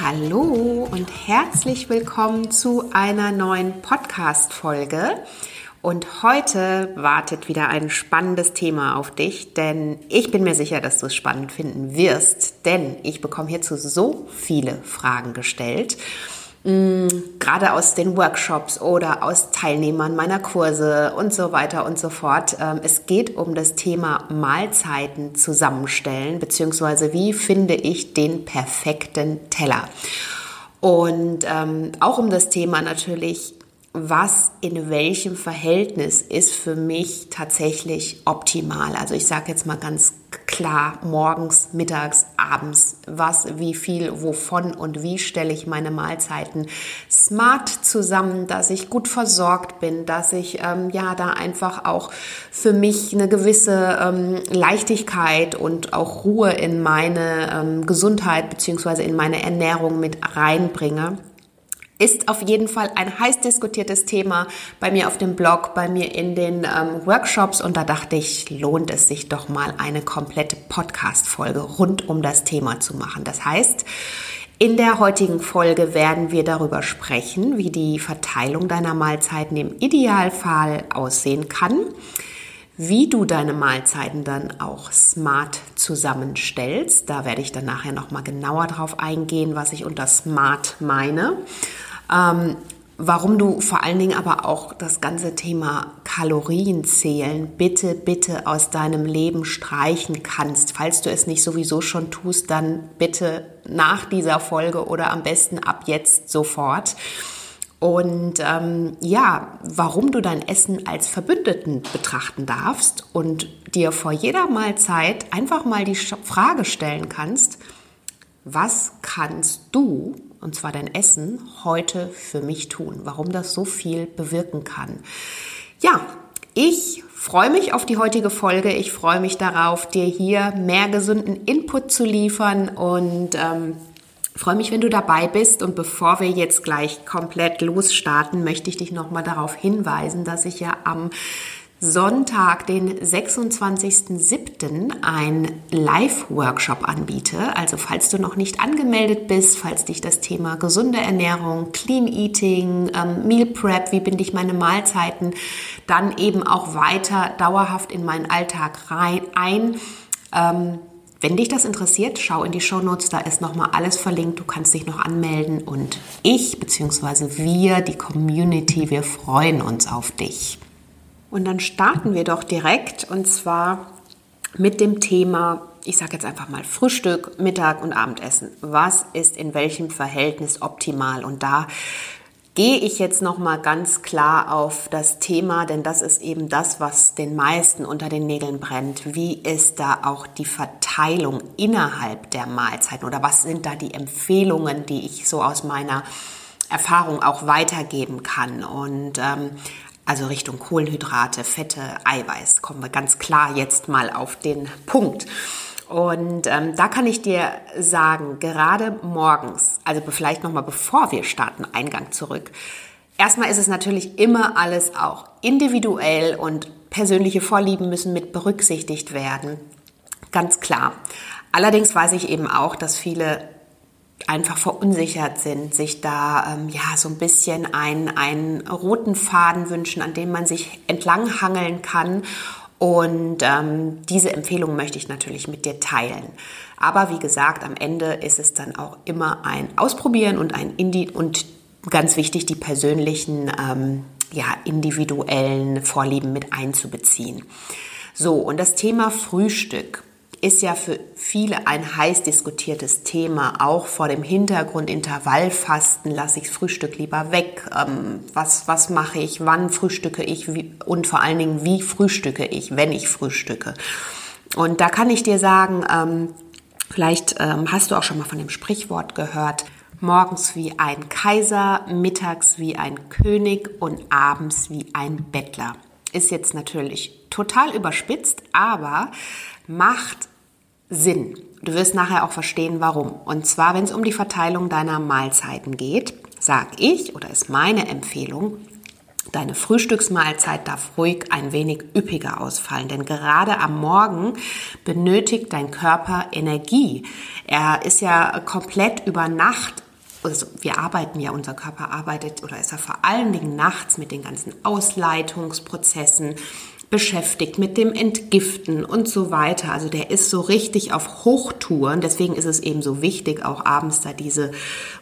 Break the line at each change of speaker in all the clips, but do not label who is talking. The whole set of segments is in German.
Hallo und herzlich willkommen zu einer neuen Podcast-Folge. Und heute wartet wieder ein spannendes Thema auf dich, denn ich bin mir sicher, dass du es spannend finden wirst, denn ich bekomme hierzu so viele Fragen gestellt mh, gerade aus den Workshops oder aus Teilnehmern meiner Kurse und so weiter und so fort. Ähm, es geht um das Thema Mahlzeiten zusammenstellen, beziehungsweise wie finde ich den perfekten Teller. Und ähm, auch um das Thema natürlich, was in welchem Verhältnis ist für mich tatsächlich optimal. Also ich sage jetzt mal ganz klar, morgens, mittags, abends, was, wie viel, wovon und wie stelle ich meine Mahlzeiten smart zusammen, dass ich gut versorgt bin, dass ich ähm, ja da einfach auch für mich eine gewisse ähm, Leichtigkeit und auch Ruhe in meine ähm, Gesundheit beziehungsweise in meine Ernährung mit reinbringe ist auf jeden Fall ein heiß diskutiertes Thema bei mir auf dem Blog, bei mir in den ähm, Workshops und da dachte ich, lohnt es sich doch mal eine komplette Podcast-Folge rund um das Thema zu machen. Das heißt, in der heutigen Folge werden wir darüber sprechen, wie die Verteilung deiner Mahlzeiten im Idealfall aussehen kann wie du deine Mahlzeiten dann auch smart zusammenstellst. Da werde ich dann nachher nochmal genauer drauf eingehen, was ich unter smart meine. Ähm, warum du vor allen Dingen aber auch das ganze Thema Kalorienzählen bitte, bitte aus deinem Leben streichen kannst. Falls du es nicht sowieso schon tust, dann bitte nach dieser Folge oder am besten ab jetzt sofort. Und ähm, ja, warum du dein Essen als Verbündeten betrachten darfst und dir vor jeder Mahlzeit einfach mal die Frage stellen kannst, was kannst du, und zwar dein Essen, heute für mich tun? Warum das so viel bewirken kann? Ja, ich freue mich auf die heutige Folge. Ich freue mich darauf, dir hier mehr gesunden Input zu liefern und ähm, freue mich, wenn du dabei bist. Und bevor wir jetzt gleich komplett losstarten, möchte ich dich nochmal darauf hinweisen, dass ich ja am Sonntag, den 26.07. ein Live-Workshop anbiete. Also falls du noch nicht angemeldet bist, falls dich das Thema gesunde Ernährung, Clean Eating, ähm, Meal Prep, wie binde ich meine Mahlzeiten, dann eben auch weiter dauerhaft in meinen Alltag rein ein. Ähm, wenn dich das interessiert, schau in die Show Notes, da ist nochmal alles verlinkt. Du kannst dich noch anmelden und ich bzw. wir, die Community, wir freuen uns auf dich. Und dann starten wir doch direkt und zwar mit dem Thema, ich sage jetzt einfach mal Frühstück, Mittag und Abendessen. Was ist in welchem Verhältnis optimal? Und da gehe ich jetzt noch mal ganz klar auf das Thema, denn das ist eben das, was den meisten unter den Nägeln brennt. Wie ist da auch die Verteilung innerhalb der Mahlzeiten oder was sind da die Empfehlungen, die ich so aus meiner Erfahrung auch weitergeben kann? Und ähm, also Richtung Kohlenhydrate, Fette, Eiweiß kommen wir ganz klar jetzt mal auf den Punkt. Und ähm, da kann ich dir sagen, gerade morgens, also vielleicht nochmal bevor wir starten, Eingang zurück. Erstmal ist es natürlich immer alles auch individuell und persönliche Vorlieben müssen mit berücksichtigt werden. Ganz klar. Allerdings weiß ich eben auch, dass viele einfach verunsichert sind, sich da ähm, ja so ein bisschen einen, einen roten Faden wünschen, an dem man sich entlanghangeln kann und ähm, diese Empfehlung möchte ich natürlich mit dir teilen. Aber wie gesagt, am Ende ist es dann auch immer ein Ausprobieren und ein Indi und ganz wichtig, die persönlichen, ähm, ja, individuellen Vorlieben mit einzubeziehen. So, und das Thema Frühstück ist ja für viele ein heiß diskutiertes Systeme, auch vor dem Hintergrund Intervallfasten, lasse ich Frühstück lieber weg, ähm, was, was mache ich, wann frühstücke ich wie, und vor allen Dingen, wie frühstücke ich, wenn ich frühstücke. Und da kann ich dir sagen, ähm, vielleicht ähm, hast du auch schon mal von dem Sprichwort gehört, morgens wie ein Kaiser, mittags wie ein König und abends wie ein Bettler. Ist jetzt natürlich total überspitzt, aber macht Sinn. Du wirst nachher auch verstehen, warum. Und zwar, wenn es um die Verteilung deiner Mahlzeiten geht, sag ich oder ist meine Empfehlung, Deine Frühstücksmahlzeit darf ruhig ein wenig üppiger ausfallen, denn gerade am Morgen benötigt dein Körper Energie. Er ist ja komplett über Nacht also wir arbeiten ja, unser Körper arbeitet oder ist er vor allen Dingen nachts mit den ganzen Ausleitungsprozessen beschäftigt, mit dem Entgiften und so weiter. Also der ist so richtig auf Hochtouren. Deswegen ist es eben so wichtig, auch abends da diese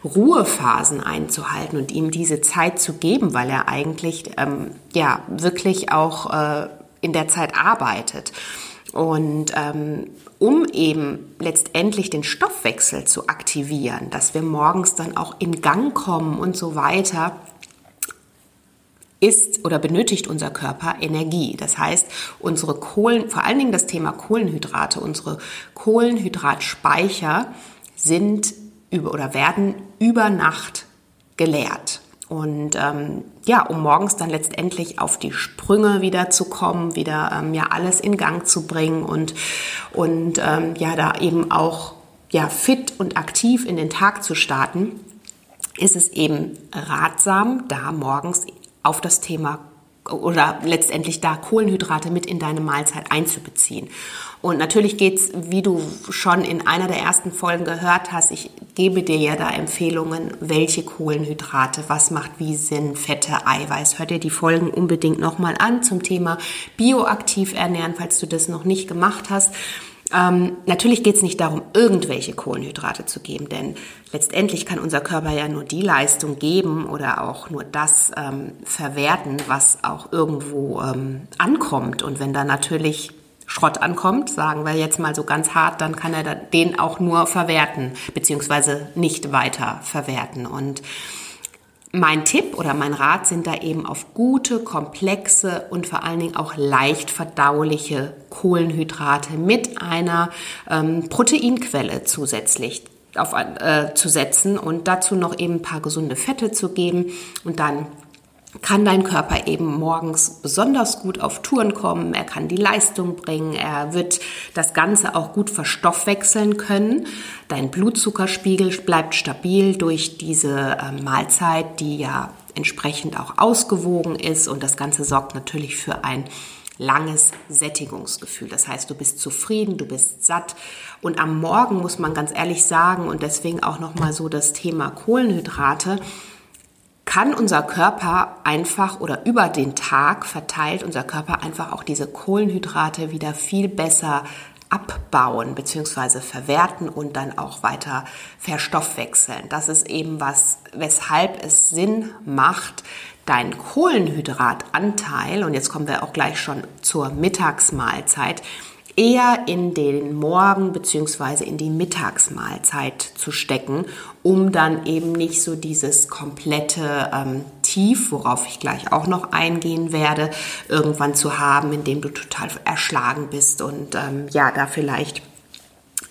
Ruhephasen einzuhalten und ihm diese Zeit zu geben, weil er eigentlich ähm, ja wirklich auch äh, in der Zeit arbeitet. Und ähm, um eben letztendlich den Stoffwechsel zu aktivieren, dass wir morgens dann auch in Gang kommen und so weiter, ist oder benötigt unser Körper Energie. Das heißt, unsere Kohlen, vor allen Dingen das Thema Kohlenhydrate, unsere Kohlenhydratspeicher sind über oder werden über Nacht geleert. Und ähm, ja, um morgens dann letztendlich auf die Sprünge wieder zu kommen, wieder ähm, ja alles in Gang zu bringen und, und ähm, ja, da eben auch ja, fit und aktiv in den Tag zu starten, ist es eben ratsam, da morgens auf das Thema oder letztendlich da Kohlenhydrate mit in deine Mahlzeit einzubeziehen. Und natürlich geht's, wie du schon in einer der ersten Folgen gehört hast, ich gebe dir ja da Empfehlungen, welche Kohlenhydrate, was macht wie Sinn, Fette, Eiweiß. Hör dir die Folgen unbedingt nochmal an zum Thema bioaktiv ernähren, falls du das noch nicht gemacht hast. Ähm, natürlich geht es nicht darum, irgendwelche Kohlenhydrate zu geben, denn letztendlich kann unser Körper ja nur die Leistung geben oder auch nur das ähm, verwerten, was auch irgendwo ähm, ankommt. Und wenn da natürlich Schrott ankommt, sagen wir jetzt mal so ganz hart, dann kann er den auch nur verwerten, beziehungsweise nicht weiter verwerten. Und mein Tipp oder mein Rat sind da eben auf gute, komplexe und vor allen Dingen auch leicht verdauliche Kohlenhydrate mit einer ähm, Proteinquelle zusätzlich auf, äh, zu setzen und dazu noch eben ein paar gesunde Fette zu geben und dann kann dein Körper eben morgens besonders gut auf Touren kommen, er kann die Leistung bringen, er wird das Ganze auch gut verstoffwechseln können. Dein Blutzuckerspiegel bleibt stabil durch diese äh, Mahlzeit, die ja entsprechend auch ausgewogen ist und das Ganze sorgt natürlich für ein langes Sättigungsgefühl. Das heißt, du bist zufrieden, du bist satt und am Morgen muss man ganz ehrlich sagen und deswegen auch noch mal so das Thema Kohlenhydrate kann unser Körper einfach oder über den Tag verteilt unser Körper einfach auch diese Kohlenhydrate wieder viel besser abbauen bzw. verwerten und dann auch weiter verstoffwechseln. Das ist eben was, weshalb es Sinn macht, deinen Kohlenhydratanteil, und jetzt kommen wir auch gleich schon zur Mittagsmahlzeit, eher in den Morgen bzw. in die Mittagsmahlzeit zu stecken, um dann eben nicht so dieses komplette ähm, Tief, worauf ich gleich auch noch eingehen werde, irgendwann zu haben, indem du total erschlagen bist und ähm, ja, da vielleicht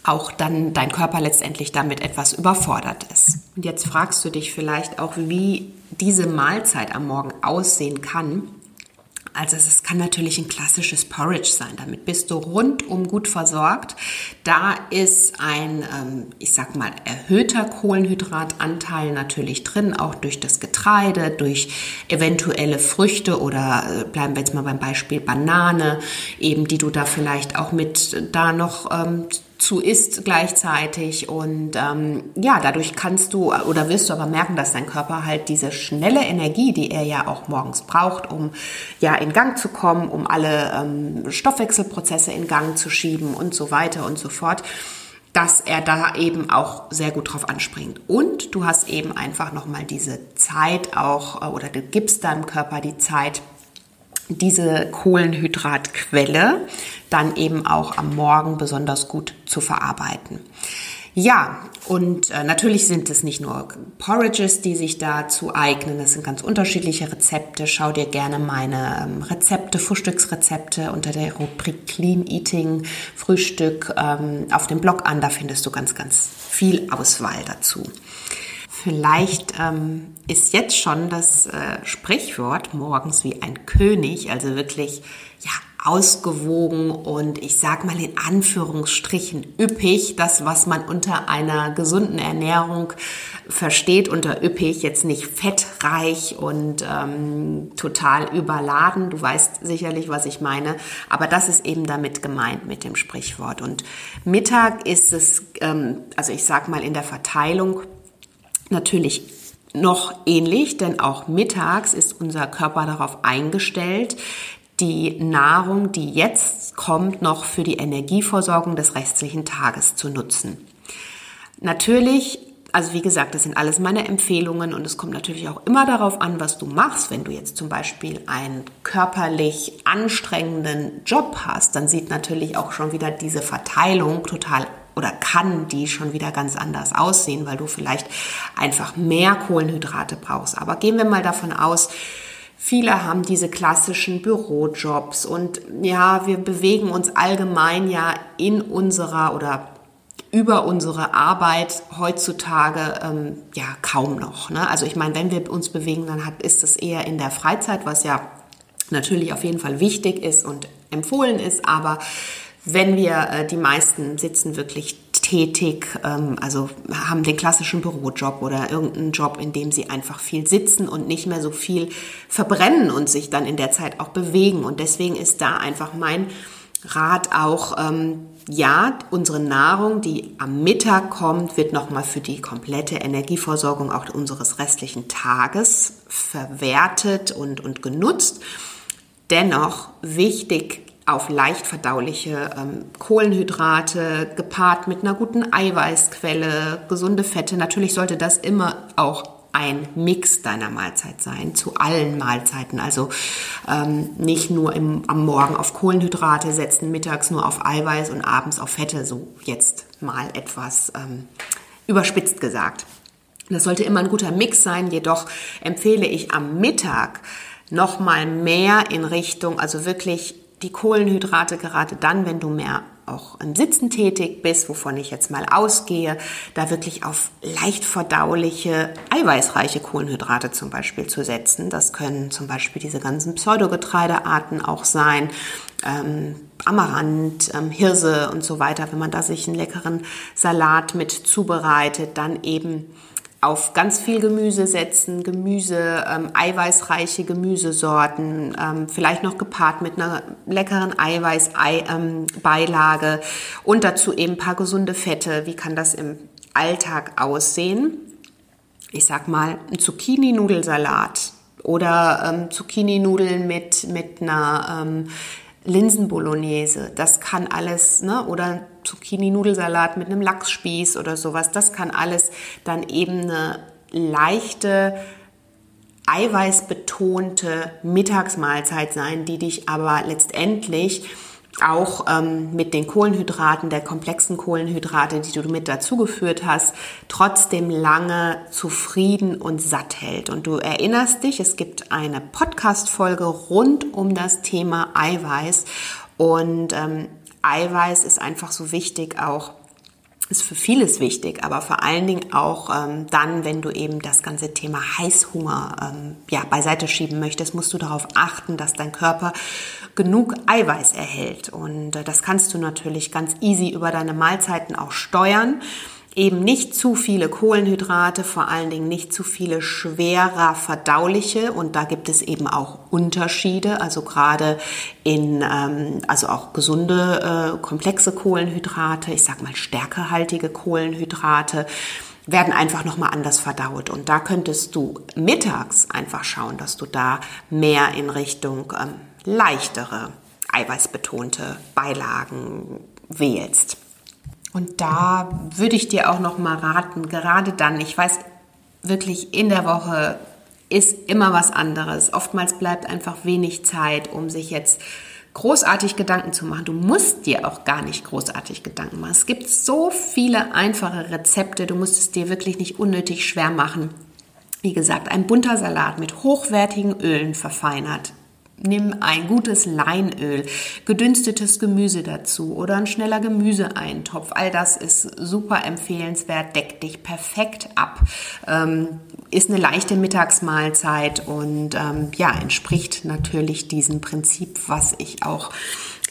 auch dann dein Körper letztendlich damit etwas überfordert ist. Und jetzt fragst du dich vielleicht auch, wie diese Mahlzeit am Morgen aussehen kann. Also es kann natürlich ein klassisches Porridge sein. Damit bist du rundum gut versorgt. Da ist ein, ähm, ich sag mal, erhöhter Kohlenhydratanteil natürlich drin, auch durch das Getreide, durch eventuelle Früchte oder äh, bleiben wir jetzt mal beim Beispiel Banane, eben die du da vielleicht auch mit da noch ähm, zu isst gleichzeitig. Und ähm, ja, dadurch kannst du oder wirst du aber merken, dass dein Körper halt diese schnelle Energie, die er ja auch morgens braucht, um ja in Gang zu kommen, um alle ähm, Stoffwechselprozesse in Gang zu schieben und so weiter und so fort dass er da eben auch sehr gut drauf anspringt. Und du hast eben einfach nochmal diese Zeit auch, äh, oder du gibst deinem Körper die Zeit, diese Kohlenhydratquelle dann eben auch am Morgen besonders gut zu verarbeiten. Ja, und äh, natürlich sind es nicht nur Porridges, die sich dazu eignen. Das sind ganz unterschiedliche Rezepte. Schau dir gerne meine ähm, Rezepte, Frühstücksrezepte unter der Rubrik Clean Eating Frühstück ähm, auf dem Blog an. Da findest du ganz, ganz viel Auswahl dazu. Vielleicht ähm, ist jetzt schon das äh, Sprichwort morgens wie ein König, also wirklich ja ausgewogen und ich sag mal in Anführungsstrichen üppig, das was man unter einer gesunden Ernährung versteht unter üppig, jetzt nicht fettreich und ähm, total überladen. Du weißt sicherlich, was ich meine, aber das ist eben damit gemeint mit dem Sprichwort. Und Mittag ist es, ähm, also ich sag mal in der Verteilung natürlich noch ähnlich, denn auch mittags ist unser Körper darauf eingestellt, die Nahrung, die jetzt kommt, noch für die Energieversorgung des restlichen Tages zu nutzen. Natürlich, also wie gesagt, das sind alles meine Empfehlungen und es kommt natürlich auch immer darauf an, was du machst. Wenn du jetzt zum Beispiel einen körperlich anstrengenden Job hast, dann sieht natürlich auch schon wieder diese Verteilung total oder kann die schon wieder ganz anders aussehen, weil du vielleicht einfach mehr Kohlenhydrate brauchst. Aber gehen wir mal davon aus, Viele haben diese klassischen Bürojobs und ja, wir bewegen uns allgemein ja in unserer oder über unsere Arbeit heutzutage ähm, ja kaum noch. Ne? Also ich meine, wenn wir uns bewegen, dann hat, ist es eher in der Freizeit, was ja natürlich auf jeden Fall wichtig ist und empfohlen ist, aber wenn wir, äh, die meisten sitzen wirklich tätig, ähm, also haben den klassischen Bürojob oder irgendeinen Job, in dem sie einfach viel sitzen und nicht mehr so viel verbrennen und sich dann in der Zeit auch bewegen. Und deswegen ist da einfach mein Rat auch, ähm, ja, unsere Nahrung, die am Mittag kommt, wird nochmal für die komplette Energieversorgung auch unseres restlichen Tages verwertet und, und genutzt. Dennoch wichtig, auf leicht verdauliche ähm, Kohlenhydrate gepaart mit einer guten Eiweißquelle, gesunde Fette. Natürlich sollte das immer auch ein Mix deiner Mahlzeit sein, zu allen Mahlzeiten. Also ähm, nicht nur im, am Morgen auf Kohlenhydrate setzen, mittags nur auf Eiweiß und abends auf Fette, so jetzt mal etwas ähm, überspitzt gesagt. Das sollte immer ein guter Mix sein, jedoch empfehle ich am Mittag noch mal mehr in Richtung, also wirklich die Kohlenhydrate gerade dann, wenn du mehr auch im Sitzen tätig bist, wovon ich jetzt mal ausgehe, da wirklich auf leicht verdauliche, eiweißreiche Kohlenhydrate zum Beispiel zu setzen. Das können zum Beispiel diese ganzen Pseudogetreidearten auch sein, ähm, Amaranth, ähm, Hirse und so weiter. Wenn man da sich einen leckeren Salat mit zubereitet, dann eben auf ganz viel Gemüse setzen, Gemüse, ähm, eiweißreiche Gemüsesorten, ähm, vielleicht noch gepaart mit einer leckeren Eiweißbeilage ähm, und dazu eben ein paar gesunde Fette. Wie kann das im Alltag aussehen? Ich sag mal, ein Zucchini-Nudelsalat oder ähm, Zucchini-Nudeln mit, mit einer ähm, Linsen-Bolognese, das kann alles, ne? oder Zucchini-Nudelsalat mit einem Lachsspieß oder sowas, das kann alles dann eben eine leichte, eiweißbetonte Mittagsmahlzeit sein, die dich aber letztendlich auch ähm, mit den Kohlenhydraten, der komplexen Kohlenhydrate, die du mit dazugeführt hast, trotzdem lange zufrieden und satt hält. Und du erinnerst dich, es gibt eine Podcast-Folge rund um das Thema Eiweiß. Und ähm, Eiweiß ist einfach so wichtig auch ist für vieles wichtig, aber vor allen Dingen auch ähm, dann, wenn du eben das ganze Thema Heißhunger ähm, ja, beiseite schieben möchtest, musst du darauf achten, dass dein Körper genug Eiweiß erhält. Und äh, das kannst du natürlich ganz easy über deine Mahlzeiten auch steuern eben nicht zu viele Kohlenhydrate, vor allen Dingen nicht zu viele schwerer verdauliche und da gibt es eben auch Unterschiede, also gerade in, ähm, also auch gesunde, äh, komplexe Kohlenhydrate, ich sag mal stärkehaltige Kohlenhydrate, werden einfach nochmal anders verdaut. Und da könntest du mittags einfach schauen, dass du da mehr in Richtung ähm, leichtere, eiweißbetonte Beilagen wählst. Und da würde ich dir auch noch mal raten, gerade dann, ich weiß wirklich in der Woche ist immer was anderes. Oftmals bleibt einfach wenig Zeit, um sich jetzt großartig Gedanken zu machen. Du musst dir auch gar nicht großartig Gedanken machen. Es gibt so viele einfache Rezepte. Du musst es dir wirklich nicht unnötig schwer machen. Wie gesagt, ein bunter Salat mit hochwertigen Ölen verfeinert. Nimm ein gutes Leinöl, gedünstetes Gemüse dazu oder ein schneller Gemüseeintopf. All das ist super empfehlenswert, deckt dich perfekt ab, ähm, ist eine leichte Mittagsmahlzeit und ähm, ja, entspricht natürlich diesem Prinzip, was ich auch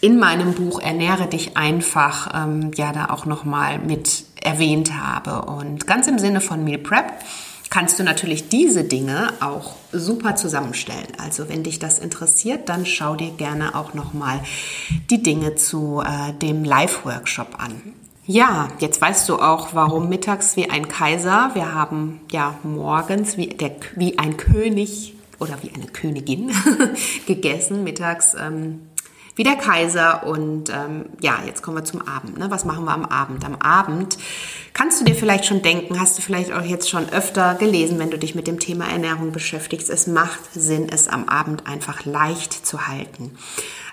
in meinem Buch Ernähre dich einfach ähm, ja da auch nochmal mit erwähnt habe. Und ganz im Sinne von Meal Prep kannst du natürlich diese Dinge auch super zusammenstellen. Also wenn dich das interessiert, dann schau dir gerne auch nochmal die Dinge zu äh, dem Live-Workshop an. Ja, jetzt weißt du auch, warum mittags wie ein Kaiser. Wir haben ja morgens wie, der, wie ein König oder wie eine Königin gegessen. Mittags ähm, wie der Kaiser. Und ähm, ja, jetzt kommen wir zum Abend. Ne? Was machen wir am Abend? Am Abend kannst du dir vielleicht schon denken, hast du vielleicht auch jetzt schon öfter gelesen, wenn du dich mit dem Thema Ernährung beschäftigst. Es macht Sinn, es am Abend einfach leicht zu halten.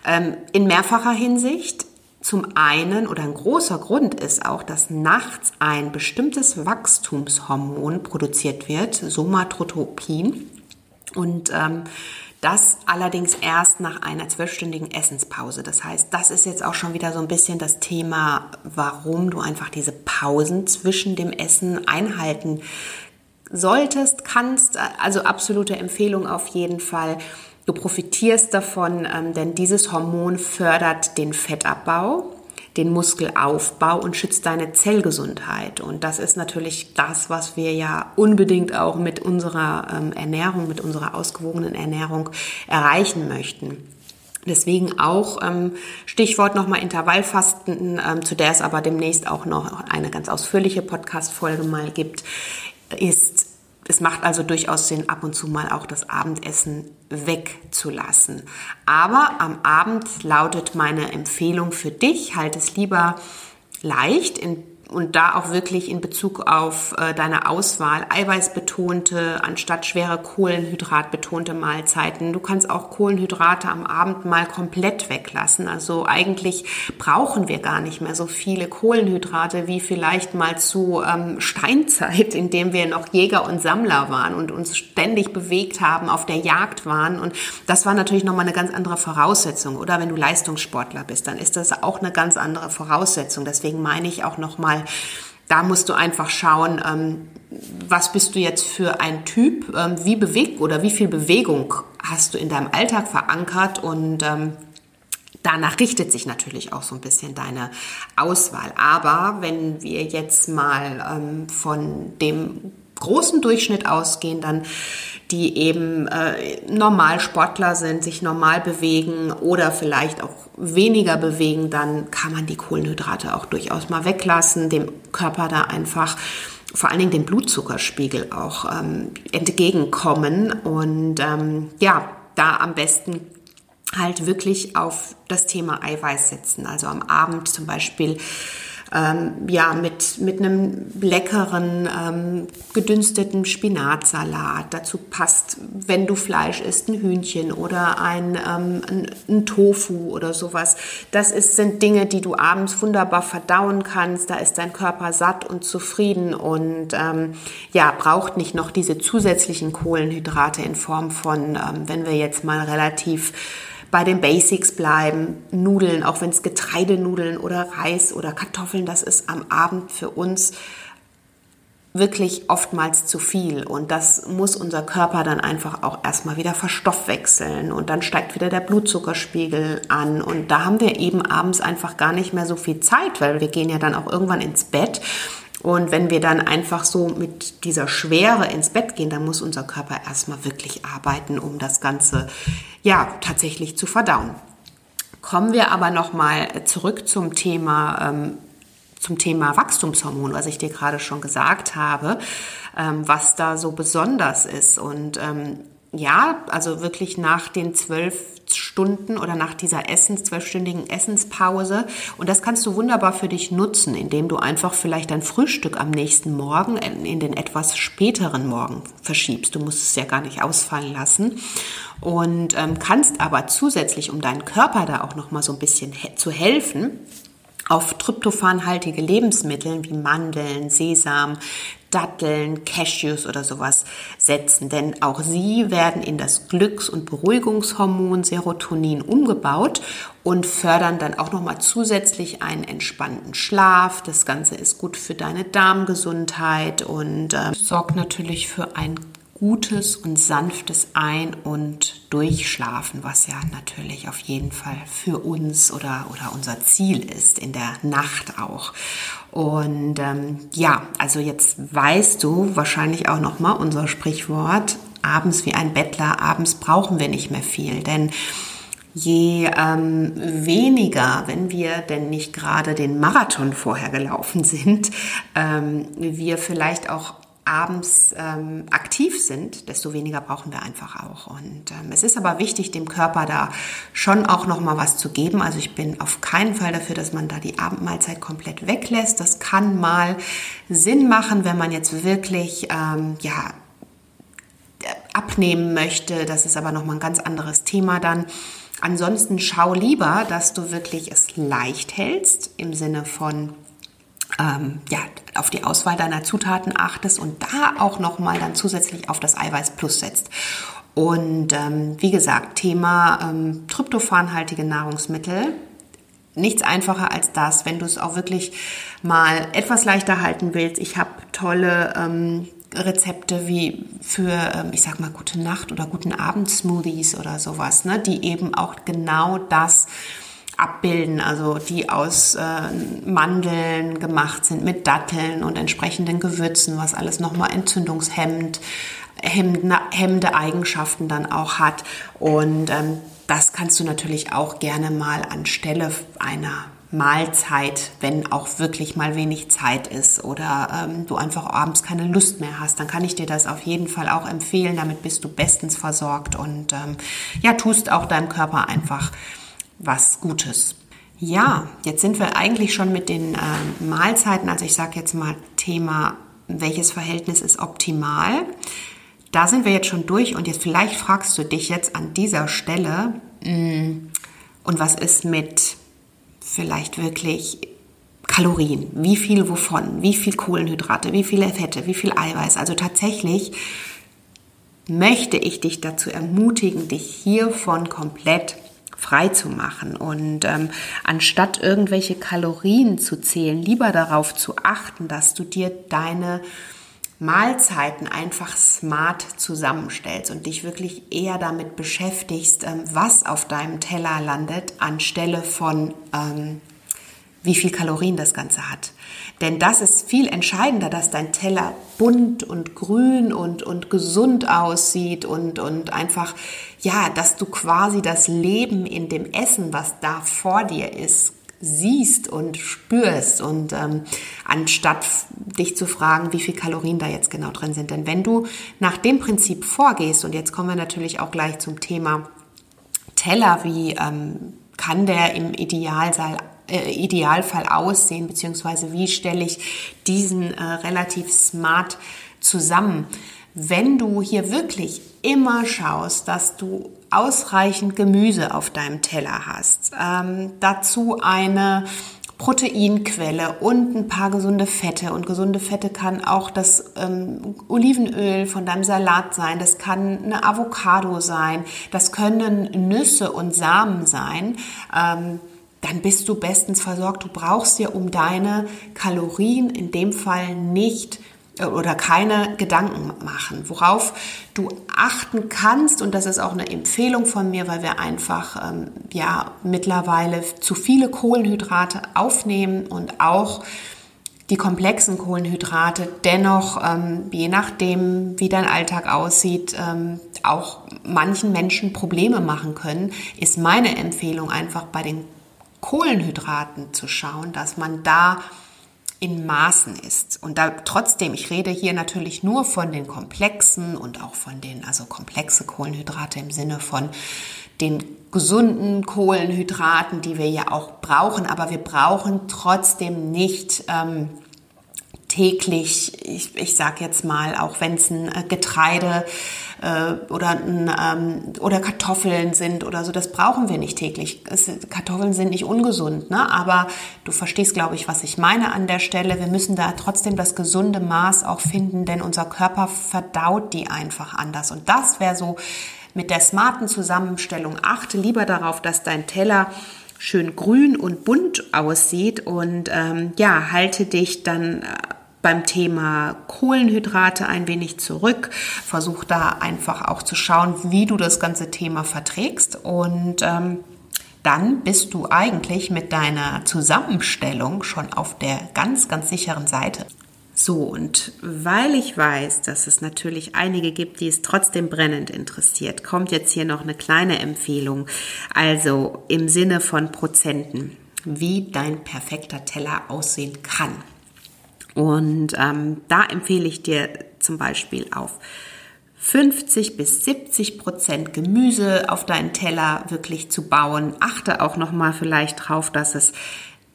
Ähm, in mehrfacher Hinsicht. Zum einen oder ein großer Grund ist auch, dass nachts ein bestimmtes Wachstumshormon produziert wird, Somatotropin. Und ähm, das allerdings erst nach einer zwölfstündigen Essenspause. Das heißt, das ist jetzt auch schon wieder so ein bisschen das Thema, warum du einfach diese Pausen zwischen dem Essen einhalten solltest, kannst. Also absolute Empfehlung auf jeden Fall. Du profitierst davon, ähm, denn dieses Hormon fördert den Fettabbau den Muskelaufbau und schützt deine Zellgesundheit. Und das ist natürlich das, was wir ja unbedingt auch mit unserer ähm, Ernährung, mit unserer ausgewogenen Ernährung erreichen möchten. Deswegen auch ähm, Stichwort nochmal Intervallfasten, ähm, zu der es aber demnächst auch noch eine ganz ausführliche Podcast-Folge mal gibt, ist es macht also durchaus Sinn, ab und zu mal auch das Abendessen wegzulassen. Aber am Abend lautet meine Empfehlung für dich, halt es lieber leicht und da auch wirklich in Bezug auf äh, deine Auswahl eiweißbetonte anstatt schwere Kohlenhydratbetonte Mahlzeiten. Du kannst auch Kohlenhydrate am Abend mal komplett weglassen. Also eigentlich brauchen wir gar nicht mehr so viele Kohlenhydrate wie vielleicht mal zu ähm, Steinzeit, in dem wir noch Jäger und Sammler waren und uns ständig bewegt haben, auf der Jagd waren. Und das war natürlich nochmal eine ganz andere Voraussetzung. Oder wenn du Leistungssportler bist, dann ist das auch eine ganz andere Voraussetzung. Deswegen meine ich auch nochmal weil da musst du einfach schauen, ähm, was bist du jetzt für ein Typ, ähm, wie bewegt oder wie viel Bewegung hast du in deinem Alltag verankert und ähm, Danach richtet sich natürlich auch so ein bisschen deine Auswahl. Aber wenn wir jetzt mal ähm, von dem großen Durchschnitt ausgehen, dann die eben äh, normal Sportler sind, sich normal bewegen oder vielleicht auch weniger bewegen, dann kann man die Kohlenhydrate auch durchaus mal weglassen, dem Körper da einfach vor allen Dingen den Blutzuckerspiegel auch ähm, entgegenkommen und ähm, ja, da am besten halt wirklich auf das Thema Eiweiß setzen. Also am Abend zum Beispiel ähm, ja, mit, mit einem leckeren ähm, gedünsteten Spinatsalat. Dazu passt, wenn du Fleisch isst, ein Hühnchen oder ein, ähm, ein, ein, Tofu oder sowas. Das ist, sind Dinge, die du abends wunderbar verdauen kannst. Da ist dein Körper satt und zufrieden und ähm, ja, braucht nicht noch diese zusätzlichen Kohlenhydrate in Form von, ähm, wenn wir jetzt mal relativ bei den Basics bleiben. Nudeln, auch wenn es Getreidenudeln oder Reis oder Kartoffeln, das ist am Abend für uns wirklich oftmals zu viel. Und das muss unser Körper dann einfach auch erstmal wieder verstoffwechseln. Und dann steigt wieder der Blutzuckerspiegel an. Und da haben wir eben abends einfach gar nicht mehr so viel Zeit, weil wir gehen ja dann auch irgendwann ins Bett und wenn wir dann einfach so mit dieser Schwere ins Bett gehen, dann muss unser Körper erstmal wirklich arbeiten, um das Ganze ja tatsächlich zu verdauen. Kommen wir aber nochmal zurück zum Thema, ähm, zum Thema Wachstumshormon, was ich dir gerade schon gesagt habe, ähm, was da so besonders ist. Und ähm, ja, also wirklich nach den zwölf Stunden oder nach dieser Essens, zwölfstündigen Essenspause. Und das kannst du wunderbar für dich nutzen, indem du einfach vielleicht dein Frühstück am nächsten Morgen in den etwas späteren Morgen verschiebst. Du musst es ja gar nicht ausfallen lassen und ähm, kannst aber zusätzlich, um deinen Körper da auch noch mal so ein bisschen he zu helfen, auf tryptophanhaltige Lebensmittel wie Mandeln, Sesam, Datteln, Cashews oder sowas setzen, denn auch sie werden in das Glücks- und Beruhigungshormon Serotonin umgebaut und fördern dann auch nochmal zusätzlich einen entspannten Schlaf. Das Ganze ist gut für deine Darmgesundheit und äh, sorgt natürlich für ein gutes und sanftes Ein- und Durchschlafen, was ja natürlich auf jeden Fall für uns oder, oder unser Ziel ist, in der Nacht auch. Und ähm, ja, also jetzt weißt du wahrscheinlich auch nochmal unser Sprichwort, abends wie ein Bettler, abends brauchen wir nicht mehr viel, denn je ähm, weniger, wenn wir denn nicht gerade den Marathon vorher gelaufen sind, ähm, wir vielleicht auch abends ähm, aktiv sind, desto weniger brauchen wir einfach auch. Und ähm, es ist aber wichtig, dem Körper da schon auch noch mal was zu geben. Also ich bin auf keinen Fall dafür, dass man da die Abendmahlzeit komplett weglässt. Das kann mal Sinn machen, wenn man jetzt wirklich ähm, ja abnehmen möchte. Das ist aber noch mal ein ganz anderes Thema dann. Ansonsten schau lieber, dass du wirklich es leicht hältst im Sinne von ähm, ja, auf die Auswahl deiner Zutaten achtest und da auch nochmal dann zusätzlich auf das Eiweiß Plus setzt. Und ähm, wie gesagt, Thema ähm, tryptophanhaltige Nahrungsmittel. Nichts einfacher als das, wenn du es auch wirklich mal etwas leichter halten willst. Ich habe tolle ähm, Rezepte wie für, ähm, ich sag mal, gute Nacht oder guten Abend Smoothies oder sowas, ne, die eben auch genau das abbilden, also die aus äh, Mandeln gemacht sind mit Datteln und entsprechenden Gewürzen, was alles nochmal entzündungshemmend, hemmende Eigenschaften dann auch hat. Und ähm, das kannst du natürlich auch gerne mal anstelle einer Mahlzeit, wenn auch wirklich mal wenig Zeit ist oder ähm, du einfach abends keine Lust mehr hast, dann kann ich dir das auf jeden Fall auch empfehlen. Damit bist du bestens versorgt und ähm, ja, tust auch deinem Körper einfach was Gutes. Ja, jetzt sind wir eigentlich schon mit den äh, Mahlzeiten, also ich sage jetzt mal Thema, welches Verhältnis ist optimal. Da sind wir jetzt schon durch und jetzt vielleicht fragst du dich jetzt an dieser Stelle, mm, und was ist mit vielleicht wirklich Kalorien? Wie viel wovon? Wie viel Kohlenhydrate? Wie viele Fette? Wie viel Eiweiß? Also tatsächlich möchte ich dich dazu ermutigen, dich hiervon komplett frei zu machen. Und ähm, anstatt irgendwelche Kalorien zu zählen, lieber darauf zu achten, dass du dir deine Mahlzeiten einfach smart zusammenstellst und dich wirklich eher damit beschäftigst, ähm, was auf deinem Teller landet, anstelle von ähm, wie viel Kalorien das Ganze hat. Denn das ist viel entscheidender, dass dein Teller bunt und grün und, und gesund aussieht und, und einfach, ja, dass du quasi das Leben in dem Essen, was da vor dir ist, siehst und spürst und ähm, anstatt dich zu fragen, wie viel Kalorien da jetzt genau drin sind. Denn wenn du nach dem Prinzip vorgehst, und jetzt kommen wir natürlich auch gleich zum Thema Teller, wie ähm, kann der im Idealfall äh, Idealfall aussehen, beziehungsweise wie stelle ich diesen äh, relativ smart zusammen. Wenn du hier wirklich immer schaust, dass du ausreichend Gemüse auf deinem Teller hast, ähm, dazu eine Proteinquelle und ein paar gesunde Fette. Und gesunde Fette kann auch das ähm, Olivenöl von deinem Salat sein, das kann eine Avocado sein, das können Nüsse und Samen sein. Ähm, dann bist du bestens versorgt. Du brauchst dir um deine Kalorien in dem Fall nicht äh, oder keine Gedanken machen. Worauf du achten kannst, und das ist auch eine Empfehlung von mir, weil wir einfach ähm, ja mittlerweile zu viele Kohlenhydrate aufnehmen und auch die komplexen Kohlenhydrate dennoch, ähm, je nachdem, wie dein Alltag aussieht, ähm, auch manchen Menschen Probleme machen können, ist meine Empfehlung einfach bei den Kohlenhydraten zu schauen, dass man da in Maßen ist. Und da trotzdem, ich rede hier natürlich nur von den komplexen und auch von den, also komplexe Kohlenhydrate im Sinne von den gesunden Kohlenhydraten, die wir ja auch brauchen, aber wir brauchen trotzdem nicht ähm, täglich, ich, ich sage jetzt mal, auch wenn es ein äh, Getreide äh, oder, ein, ähm, oder Kartoffeln sind oder so, das brauchen wir nicht täglich. Es, Kartoffeln sind nicht ungesund, ne? aber du verstehst, glaube ich, was ich meine an der Stelle. Wir müssen da trotzdem das gesunde Maß auch finden, denn unser Körper verdaut die einfach anders. Und das wäre so mit der smarten Zusammenstellung. Achte lieber darauf, dass dein Teller schön grün und bunt aussieht und ähm, ja, halte dich dann äh, beim Thema Kohlenhydrate ein wenig zurück. Versuch da einfach auch zu schauen, wie du das ganze Thema verträgst und ähm, dann bist du eigentlich mit deiner Zusammenstellung schon auf der ganz, ganz sicheren Seite. So, und weil ich weiß, dass es natürlich einige gibt, die es trotzdem brennend interessiert, kommt jetzt hier noch eine kleine Empfehlung. Also im Sinne von Prozenten, wie dein perfekter Teller aussehen kann. Und ähm, da empfehle ich dir zum Beispiel auf 50 bis 70 Prozent Gemüse auf deinen Teller wirklich zu bauen. Achte auch noch mal vielleicht drauf, dass es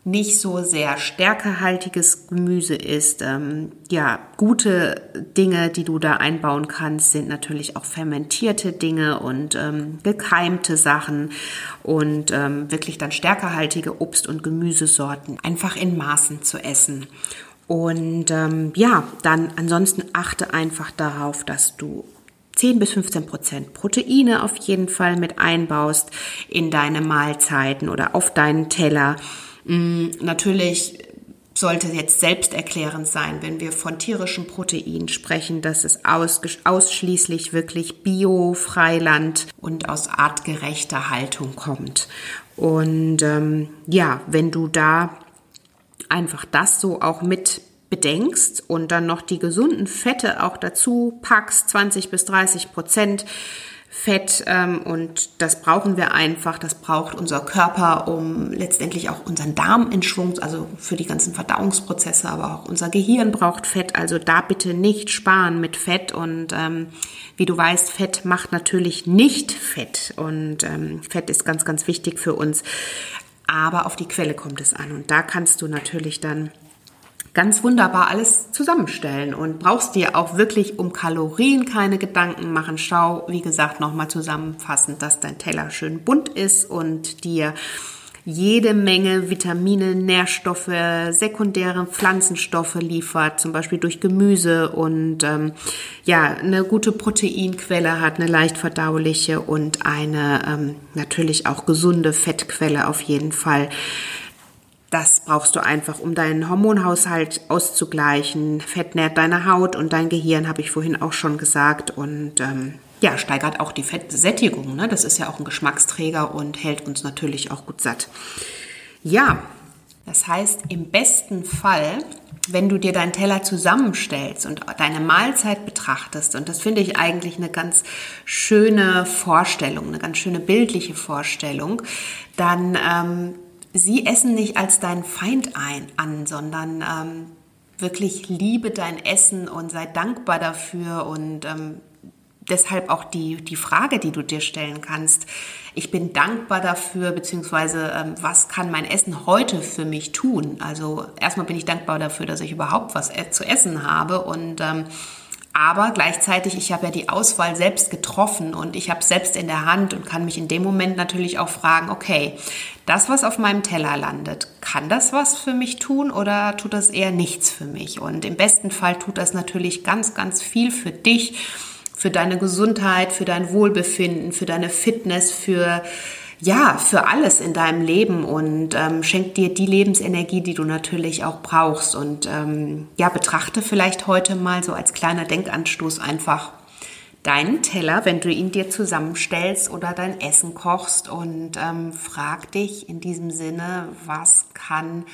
nicht so sehr stärkehaltiges Gemüse ist. Ähm, ja, gute Dinge, die du da einbauen kannst, sind natürlich auch fermentierte Dinge und ähm, gekeimte Sachen und ähm, wirklich dann stärkehaltige Obst- und Gemüsesorten einfach in Maßen zu essen. Und ähm, ja, dann ansonsten achte einfach darauf, dass du 10 bis 15 Prozent Proteine auf jeden Fall mit einbaust in deine Mahlzeiten oder auf deinen Teller. Mm, natürlich sollte jetzt selbsterklärend sein, wenn wir von tierischen Proteinen sprechen, dass es aus, ausschließlich wirklich Bio, Freiland und aus artgerechter Haltung kommt. Und ähm, ja, wenn du da einfach das so auch mit bedenkst und dann noch die gesunden Fette auch dazu packst, 20 bis 30 Prozent Fett ähm, und das brauchen wir einfach, das braucht unser Körper, um letztendlich auch unseren Darm in Schwung, also für die ganzen Verdauungsprozesse, aber auch unser Gehirn braucht Fett, also da bitte nicht sparen mit Fett. Und ähm, wie du weißt, Fett macht natürlich nicht Fett. Und ähm, Fett ist ganz, ganz wichtig für uns aber auf die Quelle kommt es an. Und da kannst du natürlich dann ganz wunderbar alles zusammenstellen und brauchst dir auch wirklich um Kalorien keine Gedanken machen. Schau, wie gesagt, nochmal zusammenfassend, dass dein Teller schön bunt ist und dir jede Menge Vitamine, Nährstoffe, sekundäre Pflanzenstoffe liefert, zum Beispiel durch Gemüse und ähm, ja, eine gute Proteinquelle hat, eine leicht verdauliche und eine ähm, natürlich auch gesunde Fettquelle auf jeden Fall. Das brauchst du einfach, um deinen Hormonhaushalt auszugleichen. Fett nährt deine Haut und dein Gehirn, habe ich vorhin auch schon gesagt. Und ähm, ja, steigert auch die Fettsättigung. Ne? Das ist ja auch ein Geschmacksträger und hält uns natürlich auch gut satt. Ja, das heißt, im besten Fall, wenn du dir deinen Teller zusammenstellst und deine Mahlzeit betrachtest, und das finde ich eigentlich eine ganz schöne Vorstellung, eine ganz schöne bildliche Vorstellung, dann ähm, sieh Essen nicht als deinen Feind ein, an, sondern ähm, wirklich liebe dein Essen und sei dankbar dafür und ähm, deshalb auch die, die Frage, die du dir stellen kannst. Ich bin dankbar dafür, beziehungsweise ähm, was kann mein Essen heute für mich tun? Also erstmal bin ich dankbar dafür, dass ich überhaupt was e zu essen habe und ähm, aber gleichzeitig, ich habe ja die Auswahl selbst getroffen und ich habe selbst in der Hand und kann mich in dem Moment natürlich auch fragen, okay, das, was auf meinem Teller landet, kann das was für mich tun oder tut das eher nichts für mich? Und im besten Fall tut das natürlich ganz, ganz viel für dich für deine Gesundheit, für dein Wohlbefinden, für deine Fitness, für ja, für alles in deinem Leben und ähm, schenkt dir die Lebensenergie, die du natürlich auch brauchst. Und ähm, ja, betrachte vielleicht heute mal so als kleiner Denkanstoß einfach deinen Teller, wenn du ihn dir zusammenstellst oder dein Essen kochst und ähm, frag dich in diesem Sinne, was kann,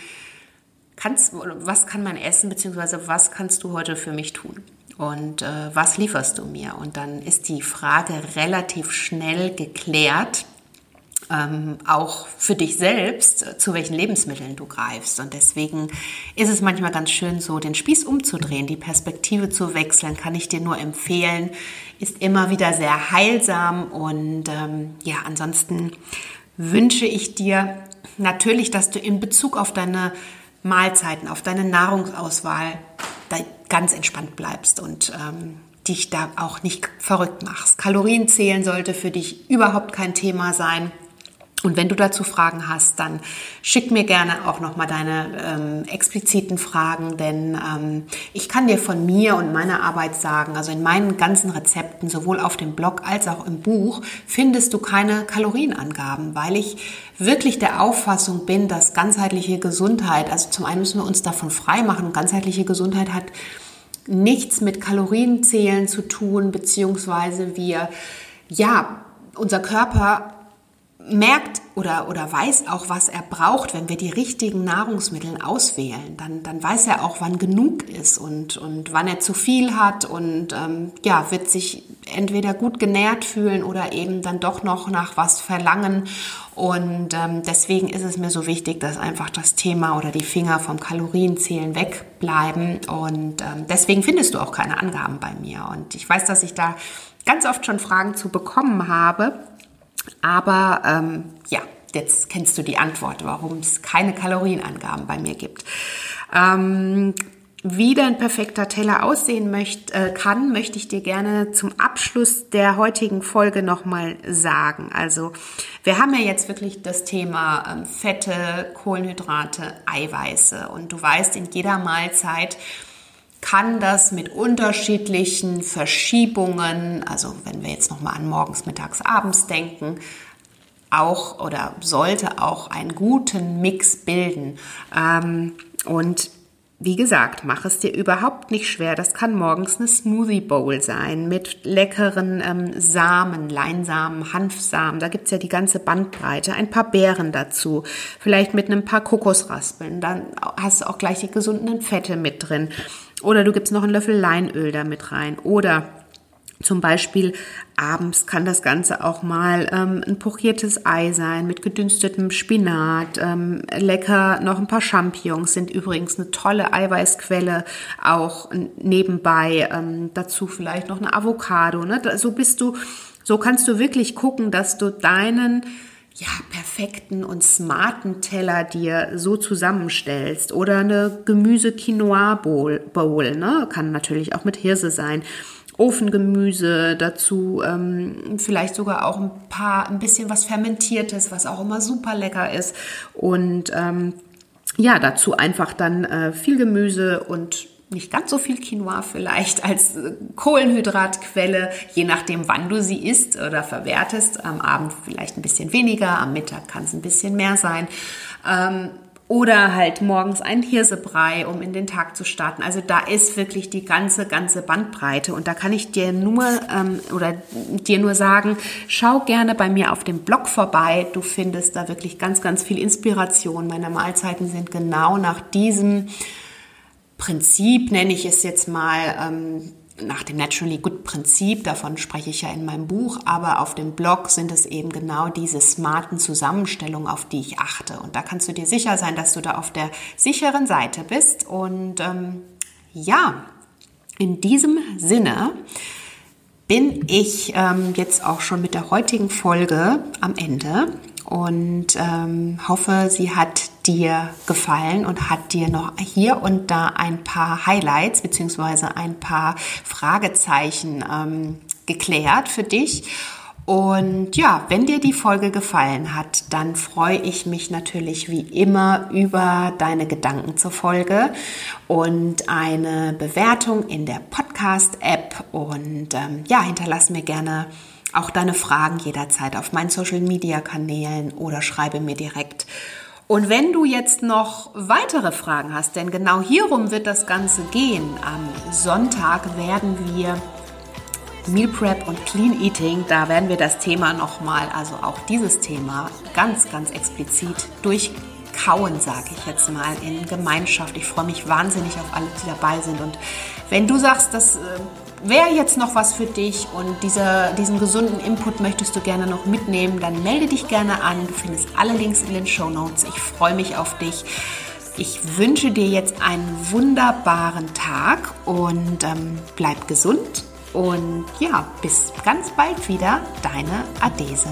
kannst, was kann mein Essen, beziehungsweise was kannst du heute für mich tun? Und äh, was lieferst du mir? Und dann ist die Frage relativ schnell geklärt. ähm, auch für dich selbst, äh, zu welchen Lebensmitteln du greifst. Und deswegen ist es manchmal ganz schön, so den Spieß umzudrehen, die Perspektive zu wechseln, kann ich dir nur empfehlen. Ist immer wieder sehr heilsam und ähm, ja, ansonsten wünsche ich dir natürlich, dass du in Bezug auf deine Mahlzeiten, auf deine Nahrungsauswahl ganz entspannt bleibst und ähm, dich da auch nicht verrückt machst. Kalorien zählen sollte für dich überhaupt kein Thema sein. Und wenn du dazu Fragen hast, dann schick mir gerne auch nochmal deine ähm, expliziten Fragen, denn ähm, ich kann dir von mir und meiner Arbeit sagen, also in meinen ganzen Rezepten, sowohl auf dem Blog als auch im Buch, findest du keine Kalorienangaben, weil ich wirklich der Auffassung bin, dass ganzheitliche Gesundheit, also zum einen müssen wir uns davon frei machen ganzheitliche Gesundheit hat nichts mit Kalorienzählen zu tun, beziehungsweise wir, ja, unser Körper merkt oder, oder weiß auch, was er braucht, wenn wir die richtigen Nahrungsmittel auswählen, dann, dann weiß er auch, wann genug ist und, und wann er zu viel hat und ähm, ja, wird sich entweder gut genährt fühlen oder eben dann doch noch nach was verlangen. Und ähm, deswegen ist es mir so wichtig, dass einfach das Thema oder die Finger vom Kalorienzählen wegbleiben. Und ähm, deswegen findest du auch keine Angaben bei mir. Und ich weiß, dass ich da ganz oft schon Fragen zu bekommen habe. Aber ähm, ja, jetzt kennst du die Antwort, warum es keine Kalorienangaben bei mir gibt. Ähm, wie dein perfekter Teller aussehen möcht, äh, kann, möchte ich dir gerne zum Abschluss der heutigen Folge nochmal sagen. Also wir haben ja jetzt wirklich das Thema ähm, Fette, Kohlenhydrate, Eiweiße und du weißt, in jeder Mahlzeit kann das mit unterschiedlichen Verschiebungen, also wenn wir jetzt nochmal an morgens, mittags, abends denken, auch oder sollte auch einen guten Mix bilden. Ähm, und wie gesagt, mach es dir überhaupt nicht schwer. Das kann morgens eine Smoothie Bowl sein mit leckeren ähm, Samen, Leinsamen, Hanfsamen. Da gibt's ja die ganze Bandbreite. Ein paar Beeren dazu. Vielleicht mit einem paar Kokosraspeln. Dann hast du auch gleich die gesunden Fette mit drin. Oder du gibst noch einen Löffel Leinöl da mit rein. Oder zum Beispiel abends kann das Ganze auch mal ähm, ein pochiertes Ei sein mit gedünstetem Spinat. Ähm, lecker noch ein paar Champignons sind übrigens eine tolle Eiweißquelle. Auch nebenbei ähm, dazu vielleicht noch eine Avocado. Ne? So bist du, so kannst du wirklich gucken, dass du deinen ja, perfekten und smarten Teller dir so zusammenstellst. Oder eine Gemüse-Quinoa-Bowl, Bowl, ne? kann natürlich auch mit Hirse sein. Ofengemüse dazu, ähm, vielleicht sogar auch ein paar, ein bisschen was Fermentiertes, was auch immer super lecker ist. Und ähm, ja, dazu einfach dann äh, viel Gemüse und nicht ganz so viel Quinoa vielleicht als äh, Kohlenhydratquelle, je nachdem, wann du sie isst oder verwertest. Am Abend vielleicht ein bisschen weniger, am Mittag kann es ein bisschen mehr sein. Ähm, oder halt morgens ein Hirsebrei, um in den Tag zu starten. Also da ist wirklich die ganze, ganze Bandbreite. Und da kann ich dir nur ähm, oder dir nur sagen, schau gerne bei mir auf dem Blog vorbei. Du findest da wirklich ganz, ganz viel Inspiration. Meine Mahlzeiten sind genau nach diesem Prinzip, nenne ich es jetzt mal, ähm, nach dem Naturally Good Prinzip, davon spreche ich ja in meinem Buch, aber auf dem Blog sind es eben genau diese smarten Zusammenstellungen, auf die ich achte. Und da kannst du dir sicher sein, dass du da auf der sicheren Seite bist. Und ähm, ja, in diesem Sinne bin ich ähm, jetzt auch schon mit der heutigen Folge am Ende und ähm, hoffe, sie hat dir gefallen und hat dir noch hier und da ein paar Highlights beziehungsweise ein paar Fragezeichen ähm, geklärt für dich. Und ja, wenn dir die Folge gefallen hat, dann freue ich mich natürlich wie immer über deine Gedanken zur Folge und eine Bewertung in der Podcast-App. Und ähm, ja, hinterlass mir gerne auch deine Fragen jederzeit auf meinen Social-Media-Kanälen oder schreibe mir direkt. Und wenn du jetzt noch weitere Fragen hast, denn genau hierum wird das Ganze gehen, am Sonntag werden wir Meal Prep und Clean Eating, da werden wir das Thema nochmal, also auch dieses Thema ganz, ganz explizit durchkauen, sage ich jetzt mal, in Gemeinschaft. Ich freue mich wahnsinnig auf alle, die dabei sind. Und wenn du sagst, dass äh, wäre jetzt noch was für dich und diese, diesen gesunden Input möchtest du gerne noch mitnehmen, dann melde dich gerne an. Du findest alle Links in den Show Notes. Ich freue mich auf dich. Ich wünsche dir jetzt einen wunderbaren Tag und ähm, bleib gesund. Und ja, bis ganz bald wieder, deine Adese.